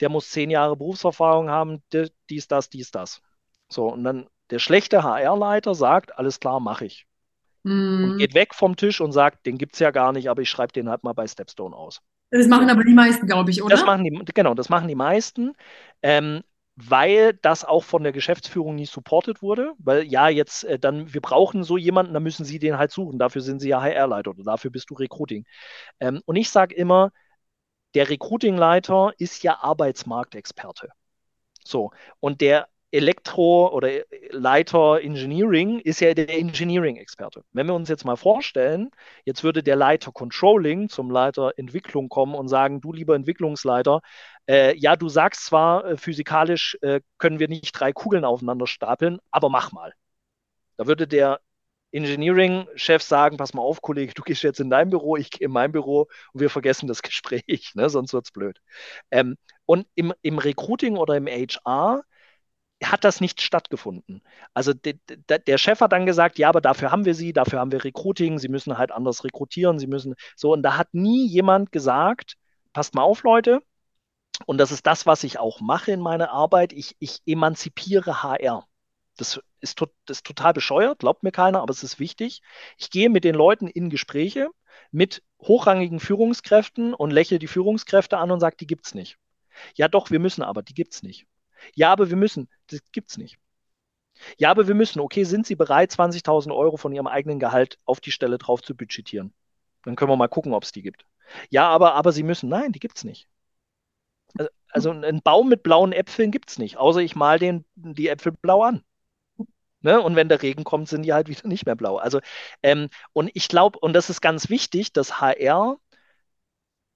der muss zehn Jahre Berufserfahrung haben, dies, das, dies, das. So, und dann der schlechte HR-Leiter sagt, alles klar, mache ich. Mm. Und geht weg vom Tisch und sagt, den gibt es ja gar nicht, aber ich schreibe den halt mal bei Stepstone aus. Das machen aber die meisten, glaube ich, oder? Das machen die, genau, das machen die meisten. Ähm, weil das auch von der Geschäftsführung nie supported wurde, weil ja, jetzt äh, dann, wir brauchen so jemanden, dann müssen sie den halt suchen, dafür sind sie ja HR-Leiter oder dafür bist du Recruiting. Ähm, und ich sage immer, der Recruiting-Leiter ist ja Arbeitsmarktexperte. So, und der Elektro- oder Leiter Engineering ist ja der Engineering-Experte. Wenn wir uns jetzt mal vorstellen, jetzt würde der Leiter Controlling zum Leiter Entwicklung kommen und sagen, du lieber Entwicklungsleiter, äh, ja, du sagst zwar, äh, physikalisch äh, können wir nicht drei Kugeln aufeinander stapeln, aber mach mal. Da würde der Engineering-Chef sagen, pass mal auf, Kollege, du gehst jetzt in dein Büro, ich gehe in mein Büro und wir vergessen das Gespräch, ne? sonst wird es blöd. Ähm, und im, im Recruiting oder im HR hat das nicht stattgefunden. Also de, de, der Chef hat dann gesagt, ja, aber dafür haben wir sie, dafür haben wir Recruiting, sie müssen halt anders rekrutieren, sie müssen so. Und da hat nie jemand gesagt, passt mal auf, Leute. Und das ist das, was ich auch mache in meiner Arbeit. Ich, ich emanzipiere HR. Das ist, das ist total bescheuert, glaubt mir keiner, aber es ist wichtig. Ich gehe mit den Leuten in Gespräche mit hochrangigen Führungskräften und lächle die Führungskräfte an und sage, die gibt es nicht. Ja, doch, wir müssen aber, die gibt es nicht. Ja, aber wir müssen. Das gibt's nicht. Ja, aber wir müssen. Okay, sind Sie bereit, 20.000 Euro von Ihrem eigenen Gehalt auf die Stelle drauf zu budgetieren? Dann können wir mal gucken, ob es die gibt. Ja, aber, aber Sie müssen. Nein, die gibt es nicht. Also einen Baum mit blauen Äpfeln gibt es nicht, außer ich mal den, die Äpfel blau an. Ne? Und wenn der Regen kommt, sind die halt wieder nicht mehr blau. Also, ähm, und ich glaube, und das ist ganz wichtig, dass HR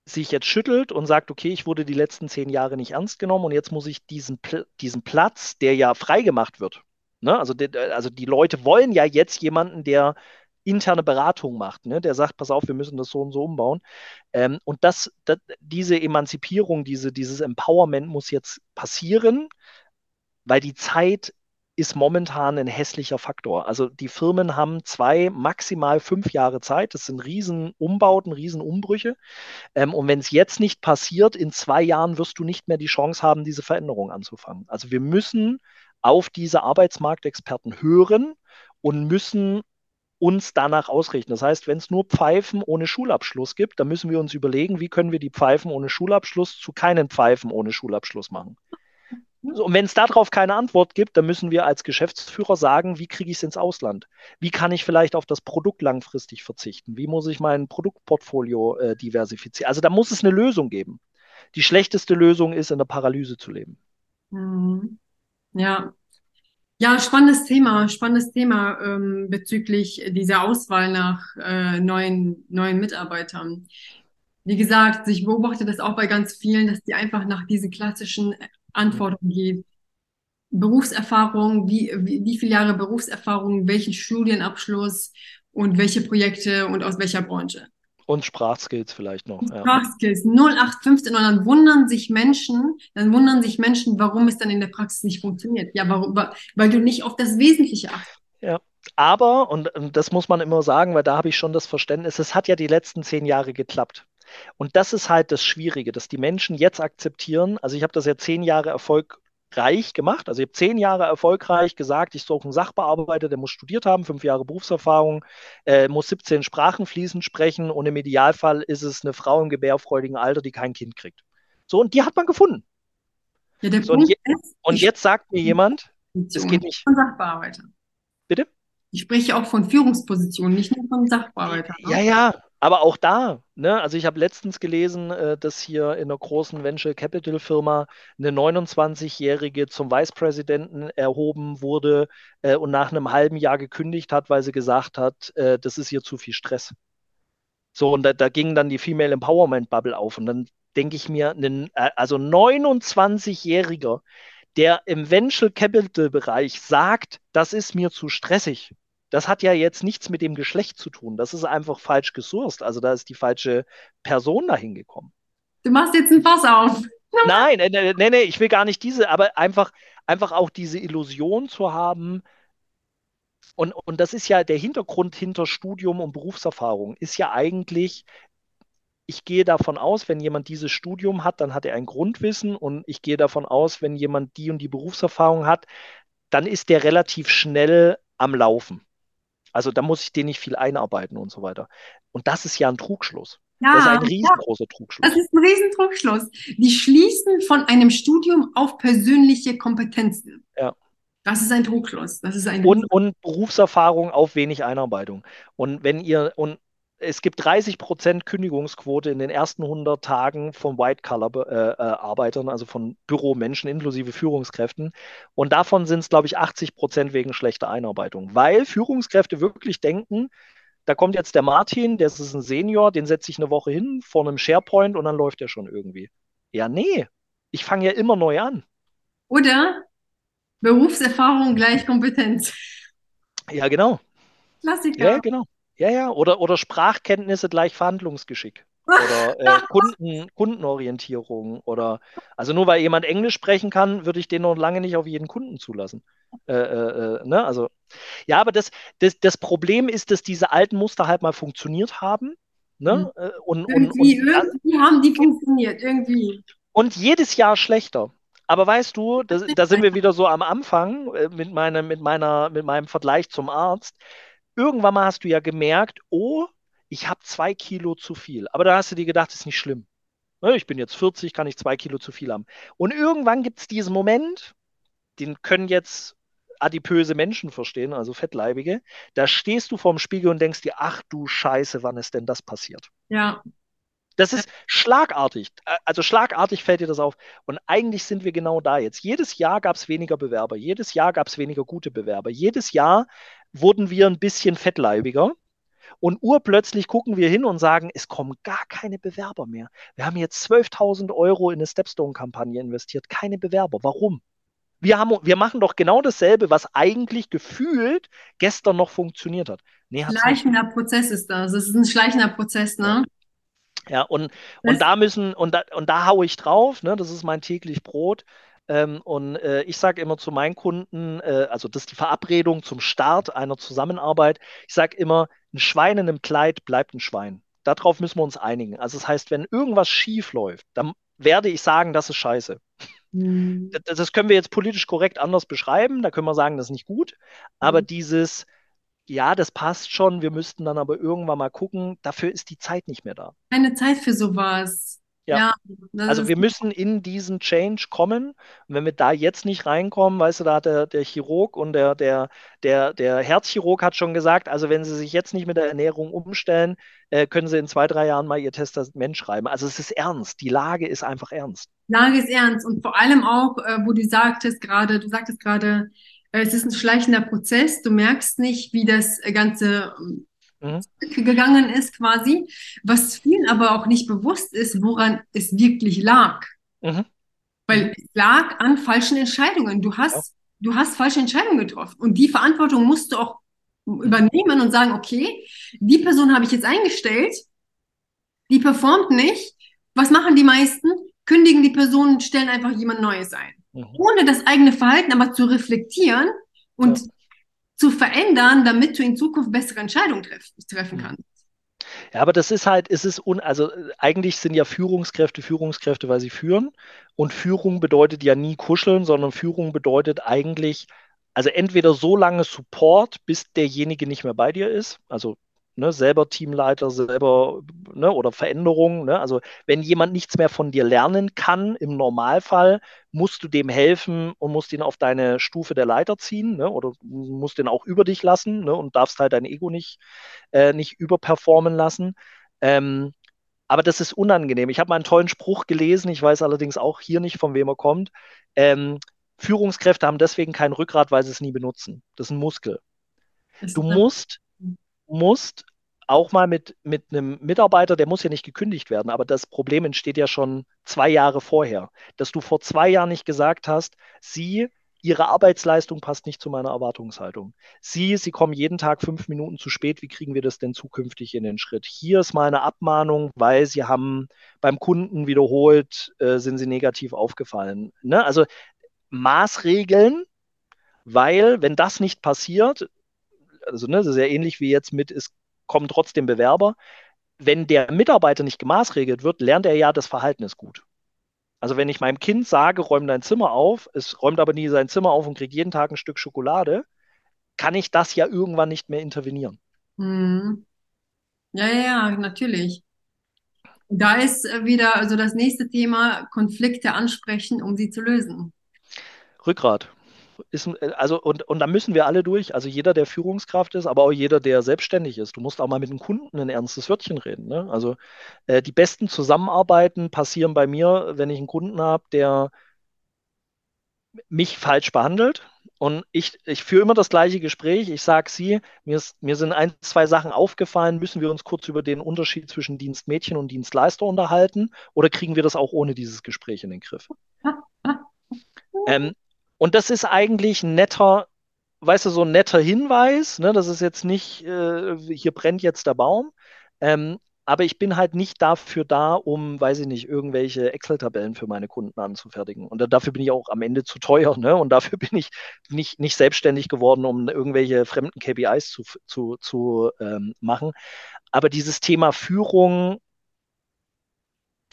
sich jetzt schüttelt und sagt, okay, ich wurde die letzten zehn Jahre nicht ernst genommen und jetzt muss ich diesen, diesen Platz, der ja freigemacht wird. Ne? Also, also die Leute wollen ja jetzt jemanden, der interne Beratung macht, ne? der sagt, pass auf, wir müssen das so und so umbauen. Ähm, und das, das, diese Emanzipierung, diese, dieses Empowerment muss jetzt passieren, weil die Zeit ist momentan ein hässlicher Faktor. Also die Firmen haben zwei, maximal fünf Jahre Zeit. Das sind Riesenumbauten, Riesenumbrüche. Ähm, und wenn es jetzt nicht passiert, in zwei Jahren wirst du nicht mehr die Chance haben, diese Veränderung anzufangen. Also wir müssen auf diese Arbeitsmarktexperten hören und müssen uns danach ausrichten. Das heißt, wenn es nur Pfeifen ohne Schulabschluss gibt, dann müssen wir uns überlegen, wie können wir die Pfeifen ohne Schulabschluss zu keinen Pfeifen ohne Schulabschluss machen. So, und wenn es darauf keine Antwort gibt, dann müssen wir als Geschäftsführer sagen, wie kriege ich es ins Ausland? Wie kann ich vielleicht auf das Produkt langfristig verzichten? Wie muss ich mein Produktportfolio äh, diversifizieren? Also da muss es eine Lösung geben. Die schlechteste Lösung ist, in der Paralyse zu leben. Mhm. Ja. Ja, spannendes Thema, spannendes Thema ähm, bezüglich dieser Auswahl nach äh, neuen, neuen Mitarbeitern wie gesagt, ich beobachte das auch bei ganz vielen, dass die einfach nach diesen klassischen Anforderungen geht. Berufserfahrung, wie, wie, wie viele Jahre Berufserfahrung, welchen Studienabschluss und welche Projekte und aus welcher Branche. Und Sprachskills vielleicht noch. Ja. Sprachskills 0815 und dann wundern sich Menschen, dann wundern sich Menschen, warum es dann in der Praxis nicht funktioniert. Ja, warum? Weil du nicht auf das Wesentliche achtest. Ja, aber, und, und das muss man immer sagen, weil da habe ich schon das Verständnis, es hat ja die letzten zehn Jahre geklappt. Und das ist halt das Schwierige, dass die Menschen jetzt akzeptieren. Also ich habe das ja zehn Jahre erfolgreich gemacht. Also ich habe zehn Jahre erfolgreich gesagt, ich suche einen Sachbearbeiter, der muss studiert haben, fünf Jahre Berufserfahrung, äh, muss 17 Sprachen fließend sprechen und im Idealfall ist es eine Frau im gebärfreudigen Alter, die kein Kind kriegt. So, und die hat man gefunden. Ja, so, und, je ist, und jetzt sagt mir jemand, es geht nicht. Sachbearbeiter. Bitte? Ich spreche auch von Führungspositionen, nicht nur von Sachbearbeiter. Ne? Ja, ja, aber auch da, ne, also ich habe letztens gelesen, äh, dass hier in einer großen Venture Capital Firma eine 29-Jährige zum Vicepräsidenten erhoben wurde äh, und nach einem halben Jahr gekündigt hat, weil sie gesagt hat, äh, das ist hier zu viel Stress. So, und da, da ging dann die Female Empowerment Bubble auf. Und dann denke ich mir, einen, äh, also 29-Jähriger, der im Venture Capital Bereich sagt, das ist mir zu stressig. Das hat ja jetzt nichts mit dem Geschlecht zu tun. Das ist einfach falsch gesourced. Also da ist die falsche Person dahin gekommen. Du machst jetzt ein Fass auf. Nein, nee, nee, nee, ich will gar nicht diese, aber einfach, einfach auch diese Illusion zu haben. Und, und das ist ja der Hintergrund hinter Studium und Berufserfahrung, ist ja eigentlich, ich gehe davon aus, wenn jemand dieses Studium hat, dann hat er ein Grundwissen und ich gehe davon aus, wenn jemand die und die Berufserfahrung hat, dann ist der relativ schnell am Laufen. Also da muss ich den nicht viel einarbeiten und so weiter. Und das ist ja ein Trugschluss. Ja, das ist ein riesengroßer ja, Trugschluss. Das ist ein Riesentrugschluss. Die schließen von einem Studium auf persönliche Kompetenzen. Ja. Das ist ein Trugschluss. Das ist ein und, und Berufserfahrung auf wenig Einarbeitung. Und wenn ihr, und es gibt 30 Prozent Kündigungsquote in den ersten 100 Tagen von White-Color-Arbeitern, äh, also von Büromenschen inklusive Führungskräften. Und davon sind es, glaube ich, 80 Prozent wegen schlechter Einarbeitung, weil Führungskräfte wirklich denken, da kommt jetzt der Martin, der ist ein Senior, den setze ich eine Woche hin vor einem SharePoint und dann läuft der schon irgendwie. Ja, nee, ich fange ja immer neu an. Oder Berufserfahrung gleich Kompetenz. Ja, genau. Klassiker. Ja, genau. Ja, ja, oder, oder Sprachkenntnisse gleich Verhandlungsgeschick. Oder äh, Kunden, Kundenorientierung. Oder also nur weil jemand Englisch sprechen kann, würde ich den noch lange nicht auf jeden Kunden zulassen. Äh, äh, äh, ne? Also, ja, aber das, das, das Problem ist, dass diese alten Muster halt mal funktioniert haben. Ne? Mhm. Äh, und, irgendwie, und, irgendwie haben die funktioniert, irgendwie. Und jedes Jahr schlechter. Aber weißt du, das, da sind wir wieder so am Anfang äh, mit, meine, mit, meiner, mit meinem Vergleich zum Arzt irgendwann mal hast du ja gemerkt, oh, ich habe zwei Kilo zu viel. Aber da hast du dir gedacht, ist nicht schlimm. Ne, ich bin jetzt 40, kann ich zwei Kilo zu viel haben. Und irgendwann gibt es diesen Moment, den können jetzt adipöse Menschen verstehen, also Fettleibige. Da stehst du vorm Spiegel und denkst dir, ach du Scheiße, wann ist denn das passiert? Ja. Das ist schlagartig. Also schlagartig fällt dir das auf. Und eigentlich sind wir genau da jetzt. Jedes Jahr gab es weniger Bewerber. Jedes Jahr gab es weniger gute Bewerber. Jedes Jahr wurden wir ein bisschen fettleibiger. Und urplötzlich gucken wir hin und sagen, es kommen gar keine Bewerber mehr. Wir haben jetzt 12.000 Euro in eine Stepstone-Kampagne investiert. Keine Bewerber. Warum? Wir, haben, wir machen doch genau dasselbe, was eigentlich gefühlt gestern noch funktioniert hat. Nee, schleichender nicht. Prozess ist das. Es ist ein schleichender Prozess, ne? Ja, und, und da müssen, und da, und da haue ich drauf, ne? Das ist mein täglich Brot. Ähm, und äh, ich sage immer zu meinen Kunden, äh, also das ist die Verabredung zum Start einer Zusammenarbeit. Ich sage immer, ein Schwein in einem Kleid bleibt ein Schwein. Darauf müssen wir uns einigen. Also das heißt, wenn irgendwas schief läuft, dann werde ich sagen, das ist scheiße. Mhm. Das, das, können wir jetzt politisch korrekt anders beschreiben. Da können wir sagen, das ist nicht gut. Aber mhm. dieses, ja, das passt schon, wir müssten dann aber irgendwann mal gucken, dafür ist die Zeit nicht mehr da. Keine Zeit für sowas. Ja. ja also wir müssen in diesen Change kommen. Und wenn wir da jetzt nicht reinkommen, weißt du, da hat der, der Chirurg und der, der, der, der Herzchirurg hat schon gesagt, also wenn sie sich jetzt nicht mit der Ernährung umstellen, äh, können sie in zwei, drei Jahren mal ihr Testament schreiben. Also es ist ernst. Die Lage ist einfach ernst. Lage ist ernst. Und vor allem auch, äh, wo du sagtest gerade, du sagtest gerade, äh, es ist ein schleichender Prozess. Du merkst nicht, wie das Ganze ähm, mhm. gegangen ist quasi, was vielen aber auch nicht bewusst ist, woran es wirklich lag. Mhm. Weil es lag an falschen Entscheidungen. Du hast, ja. du hast falsche Entscheidungen getroffen und die Verantwortung musst du auch übernehmen und sagen, okay, die Person habe ich jetzt eingestellt, die performt nicht. Was machen die meisten? Kündigen die Person und stellen einfach jemand Neues ein. Mhm. Ohne das eigene Verhalten aber zu reflektieren und ja. Zu verändern, damit du in Zukunft bessere Entscheidungen treff treffen mhm. kannst. Ja, aber das ist halt, es ist un, also eigentlich sind ja Führungskräfte Führungskräfte, weil sie führen. Und Führung bedeutet ja nie kuscheln, sondern Führung bedeutet eigentlich, also entweder so lange Support, bis derjenige nicht mehr bei dir ist, also ne, selber Teamleiter, selber ne, oder Veränderungen. Ne? Also wenn jemand nichts mehr von dir lernen kann, im Normalfall musst du dem helfen und musst ihn auf deine Stufe der Leiter ziehen ne? oder musst ihn auch über dich lassen ne? und darfst halt dein Ego nicht, äh, nicht überperformen lassen. Ähm, aber das ist unangenehm. Ich habe mal einen tollen Spruch gelesen, ich weiß allerdings auch hier nicht, von wem er kommt. Ähm, Führungskräfte haben deswegen kein Rückgrat, weil sie es nie benutzen. Das ist ein Muskel. Du musst, musst auch mal mit, mit einem Mitarbeiter, der muss ja nicht gekündigt werden, aber das Problem entsteht ja schon zwei Jahre vorher, dass du vor zwei Jahren nicht gesagt hast, sie, ihre Arbeitsleistung passt nicht zu meiner Erwartungshaltung. Sie, sie kommen jeden Tag fünf Minuten zu spät, wie kriegen wir das denn zukünftig in den Schritt? Hier ist mal eine Abmahnung, weil sie haben beim Kunden wiederholt, äh, sind sie negativ aufgefallen. Ne? Also Maßregeln, weil wenn das nicht passiert, also ne, ja ähnlich wie jetzt mit, es kommen trotzdem Bewerber. Wenn der Mitarbeiter nicht gemaßregelt wird, lernt er ja, das Verhalten ist gut. Also wenn ich meinem Kind sage, räum dein Zimmer auf, es räumt aber nie sein Zimmer auf und kriegt jeden Tag ein Stück Schokolade, kann ich das ja irgendwann nicht mehr intervenieren. Hm. Ja, ja, ja, natürlich. Da ist äh, wieder also das nächste Thema, Konflikte ansprechen, um sie zu lösen. Rückgrat ist, äh, also, und, und da müssen wir alle durch. Also jeder, der Führungskraft ist, aber auch jeder, der selbstständig ist. Du musst auch mal mit dem Kunden ein ernstes Wörtchen reden. Ne? Also äh, die besten Zusammenarbeiten passieren bei mir, wenn ich einen Kunden habe, der mich falsch behandelt. Und ich, ich führe immer das gleiche Gespräch. Ich sage sie, mir, ist, mir sind ein, zwei Sachen aufgefallen. Müssen wir uns kurz über den Unterschied zwischen Dienstmädchen und Dienstleister unterhalten? Oder kriegen wir das auch ohne dieses Gespräch in den Griff? ähm, und das ist eigentlich ein netter, weißt du, so ein netter Hinweis. Ne? Das ist jetzt nicht, äh, hier brennt jetzt der Baum. Ähm, aber ich bin halt nicht dafür da, um, weiß ich nicht, irgendwelche Excel-Tabellen für meine Kunden anzufertigen. Und dafür bin ich auch am Ende zu teuer. Ne? Und dafür bin ich nicht, nicht selbstständig geworden, um irgendwelche fremden KPIs zu, zu, zu ähm, machen. Aber dieses Thema Führung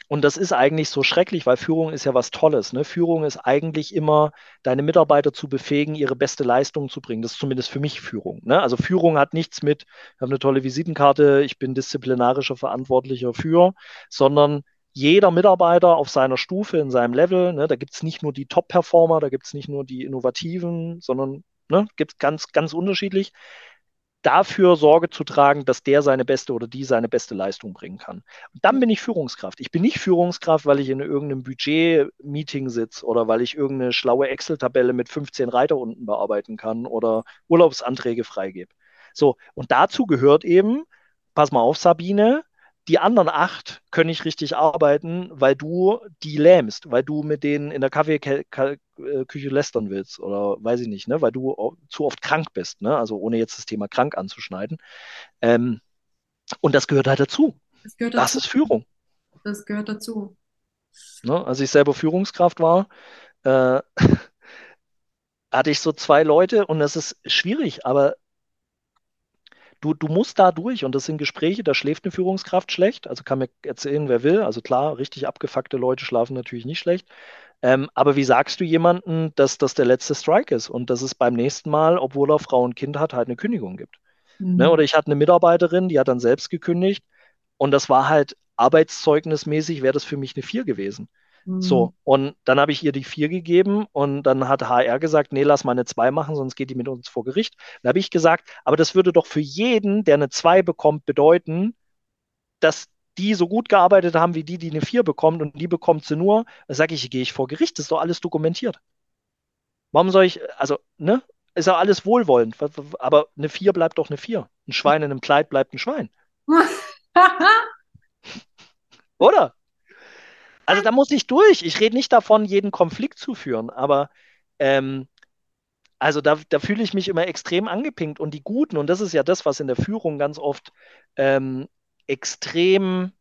und das ist eigentlich so schrecklich, weil Führung ist ja was Tolles. Ne? Führung ist eigentlich immer, deine Mitarbeiter zu befähigen, ihre beste Leistung zu bringen. Das ist zumindest für mich Führung. Ne? Also Führung hat nichts mit, ich habe eine tolle Visitenkarte, ich bin disziplinarischer Verantwortlicher für, sondern jeder Mitarbeiter auf seiner Stufe, in seinem Level, ne, da gibt es nicht nur die Top-Performer, da gibt es nicht nur die Innovativen, sondern ne, gibt es ganz, ganz unterschiedlich dafür Sorge zu tragen, dass der seine beste oder die seine beste Leistung bringen kann. Und dann bin ich Führungskraft. Ich bin nicht Führungskraft, weil ich in irgendeinem Budget-Meeting sitze oder weil ich irgendeine schlaue Excel-Tabelle mit 15 Reiter unten bearbeiten kann oder Urlaubsanträge freigebe. So, und dazu gehört eben, pass mal auf, Sabine, die anderen acht können nicht richtig arbeiten, weil du die lähmst, weil du mit denen in der Kaffeeküche lästern willst oder weiß ich nicht, ne? weil du zu oft krank bist, ne? also ohne jetzt das Thema krank anzuschneiden. Ähm, und das gehört halt dazu. Das, gehört dazu. das ist Führung. Das gehört dazu. Ne? Als ich selber Führungskraft war, äh, hatte ich so zwei Leute und das ist schwierig, aber du, du musst da durch und das sind Gespräche, da schläft eine Führungskraft schlecht. Also kann mir erzählen, wer will. Also klar, richtig abgefuckte Leute schlafen natürlich nicht schlecht. Ähm, aber wie sagst du jemandem, dass das der letzte Strike ist und dass es beim nächsten Mal, obwohl er Frau und Kind hat, halt eine Kündigung gibt? Ne, mhm. Ne? Oder ich hatte eine Mitarbeiterin, die hat dann selbst gekündigt und das war halt arbeitszeugnismäßig, wäre das für mich eine 4 gewesen. So, mhm. und dann habe ich ihr die vier gegeben und dann hat HR gesagt, nee, lass mal eine zwei machen, sonst geht die mit uns vor Gericht. Dann habe ich gesagt, aber das würde doch für jeden, der eine zwei bekommt, bedeuten, dass die so gut gearbeitet haben wie die, die eine vier bekommt und die bekommt sie nur. Sage ich, gehe ich vor Gericht, das ist doch alles dokumentiert. Warum soll ich, also, ne? Ist ja alles wohlwollend, aber eine vier bleibt doch eine vier. Ein Schwein in einem Kleid bleibt ein Schwein. Oder? Also da muss ich durch. Ich rede nicht davon, jeden Konflikt zu führen, aber ähm, also da, da fühle ich mich immer extrem angepinkt und die Guten, und das ist ja das, was in der Führung ganz oft ähm, extrem,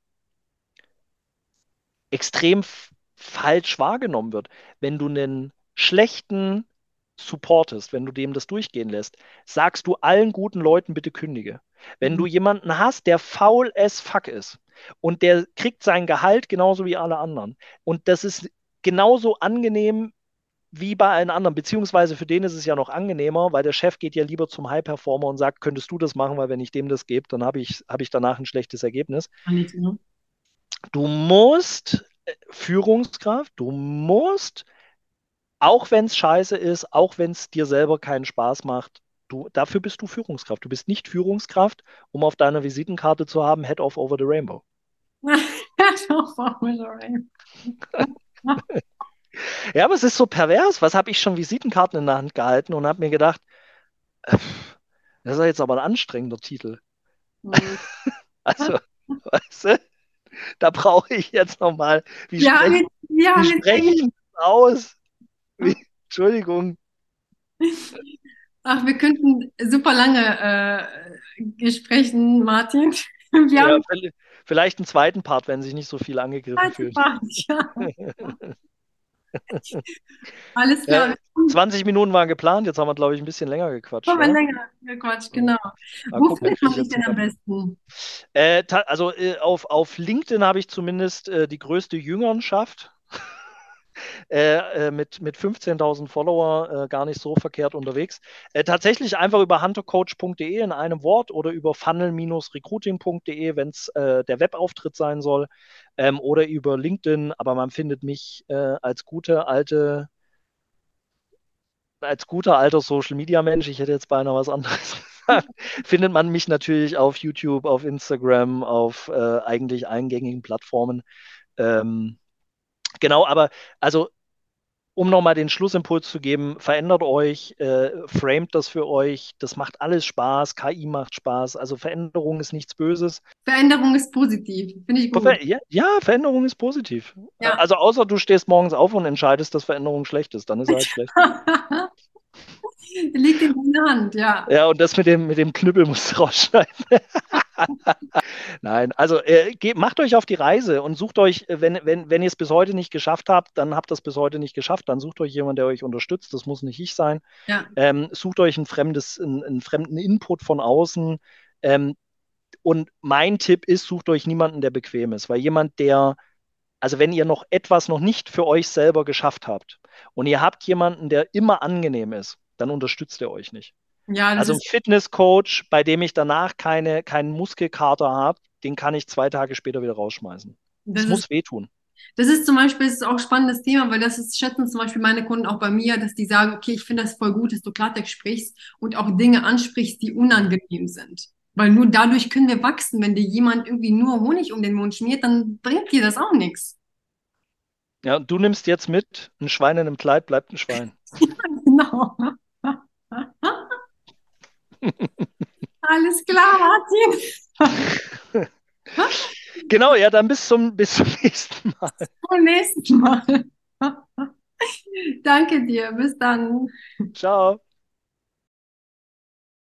extrem falsch wahrgenommen wird. Wenn du einen schlechten supportest, wenn du dem das durchgehen lässt, sagst du allen guten Leuten bitte kündige. Wenn mhm. du jemanden hast, der faul as fuck ist und der kriegt sein Gehalt genauso wie alle anderen und das ist genauso angenehm wie bei allen anderen, beziehungsweise für den ist es ja noch angenehmer, weil der Chef geht ja lieber zum High-Performer und sagt, könntest du das machen, weil wenn ich dem das gebe, dann habe ich, hab ich danach ein schlechtes Ergebnis. Du musst äh, Führungskraft, du musst auch wenn es scheiße ist, auch wenn es dir selber keinen Spaß macht, du, dafür bist du Führungskraft. Du bist nicht Führungskraft, um auf deiner Visitenkarte zu haben, Head off over the Rainbow. Head off over the Rainbow. ja, aber es ist so pervers. Was habe ich schon Visitenkarten in der Hand gehalten und habe mir gedacht, äh, das ist jetzt aber ein anstrengender Titel. Mhm. also, weißt du, da brauche ich jetzt nochmal, wie ja, spreche, ja, wie spreche ich aus? Entschuldigung. Ach, wir könnten super lange äh, sprechen, Martin. Wir ja, haben vielleicht einen zweiten Part, wenn sich nicht so viel angegriffen fühlt. Part, ja. Alles klar. Ja, 20 Minuten waren geplant, jetzt haben wir, glaube ich, ein bisschen länger gequatscht. Haben wir länger gequatscht, genau. Mal Wo findet man dich denn am besten? Äh, also äh, auf, auf LinkedIn habe ich zumindest äh, die größte Jüngernschaft. Äh, äh, mit, mit 15.000 Follower äh, gar nicht so verkehrt unterwegs. Äh, tatsächlich einfach über huntercoach.de in einem Wort oder über funnel-recruiting.de, wenn es äh, der Webauftritt sein soll, ähm, oder über LinkedIn, aber man findet mich als gute alte als guter alter Social Media Mensch, ich hätte jetzt beinahe was anderes gesagt, findet man mich natürlich auf YouTube, auf Instagram, auf äh, eigentlich allen gängigen Plattformen. Ähm, Genau, aber also um nochmal den Schlussimpuls zu geben, verändert euch, äh, framet das für euch, das macht alles Spaß, KI macht Spaß, also Veränderung ist nichts Böses. Veränderung ist positiv, finde ich gut. Ja, ja, Veränderung ist positiv. Ja. Also außer du stehst morgens auf und entscheidest, dass Veränderung schlecht ist, dann ist halt schlecht. Liegt in deiner Hand, ja. Ja, und das mit dem, mit dem Knüppel musst du rausschneiden. Nein, also äh, geht, macht euch auf die Reise und sucht euch, äh, wenn, wenn, wenn ihr es bis heute nicht geschafft habt, dann habt ihr es bis heute nicht geschafft, dann sucht euch jemanden, der euch unterstützt. Das muss nicht ich sein. Ja. Ähm, sucht euch ein fremdes, einen, einen fremden Input von außen. Ähm, und mein Tipp ist, sucht euch niemanden, der bequem ist, weil jemand, der, also wenn ihr noch etwas noch nicht für euch selber geschafft habt und ihr habt jemanden, der immer angenehm ist, dann unterstützt er euch nicht. Ja, also ein Fitnesscoach, bei dem ich danach keine, keinen Muskelkater habe, den kann ich zwei Tage später wieder rausschmeißen. Das, das muss wehtun. Das ist zum Beispiel das ist auch ein spannendes Thema, weil das ist, schätzen zum Beispiel meine Kunden auch bei mir, dass die sagen, okay, ich finde das voll gut, dass du Klartext sprichst und auch Dinge ansprichst, die unangenehm sind. Weil nur dadurch können wir wachsen. Wenn dir jemand irgendwie nur Honig um den Mund schmiert, dann bringt dir das auch nichts. Ja, du nimmst jetzt mit, ein Schwein in einem Kleid bleibt ein Schwein. ja, genau. Alles klar, Martin. genau, ja, dann bis zum, bis zum nächsten Mal. Bis zum nächsten Mal. Danke dir, bis dann. Ciao.